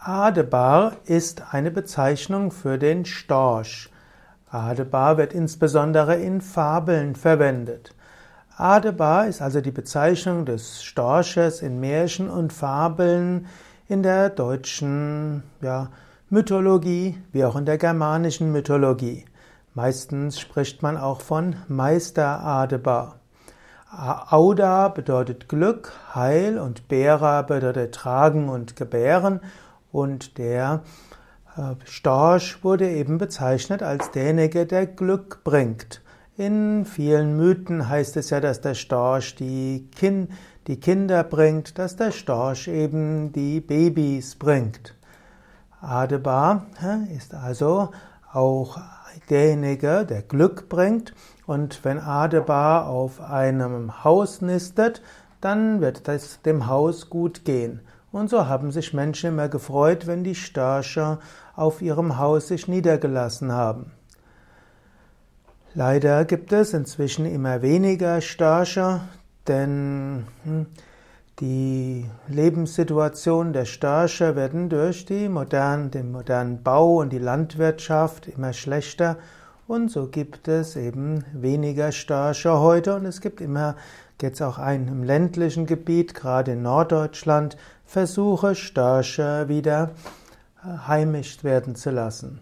Adebar ist eine Bezeichnung für den Storch. Adebar wird insbesondere in Fabeln verwendet. Adebar ist also die Bezeichnung des Storches in Märchen und Fabeln in der deutschen ja, Mythologie wie auch in der germanischen Mythologie. Meistens spricht man auch von Meister Adebar. Auda bedeutet Glück, Heil und Bera bedeutet Tragen und Gebären und der äh, Storch wurde eben bezeichnet als derjenige, der Glück bringt. In vielen Mythen heißt es ja, dass der Storch die, kind, die Kinder bringt, dass der Storch eben die Babys bringt. Adebar ist also auch derjenige, der Glück bringt. Und wenn Adebar auf einem Haus nistet, dann wird es dem Haus gut gehen. Und so haben sich Menschen immer gefreut, wenn die Störche auf ihrem Haus sich niedergelassen haben. Leider gibt es inzwischen immer weniger Störche, denn hm, die Lebenssituation der Störche werden durch modernen, den modernen Bau und die Landwirtschaft immer schlechter und so gibt es eben weniger Störche heute und es gibt immer, jetzt auch ein im ländlichen Gebiet, gerade in Norddeutschland, Versuche, Störche wieder äh, heimisch werden zu lassen.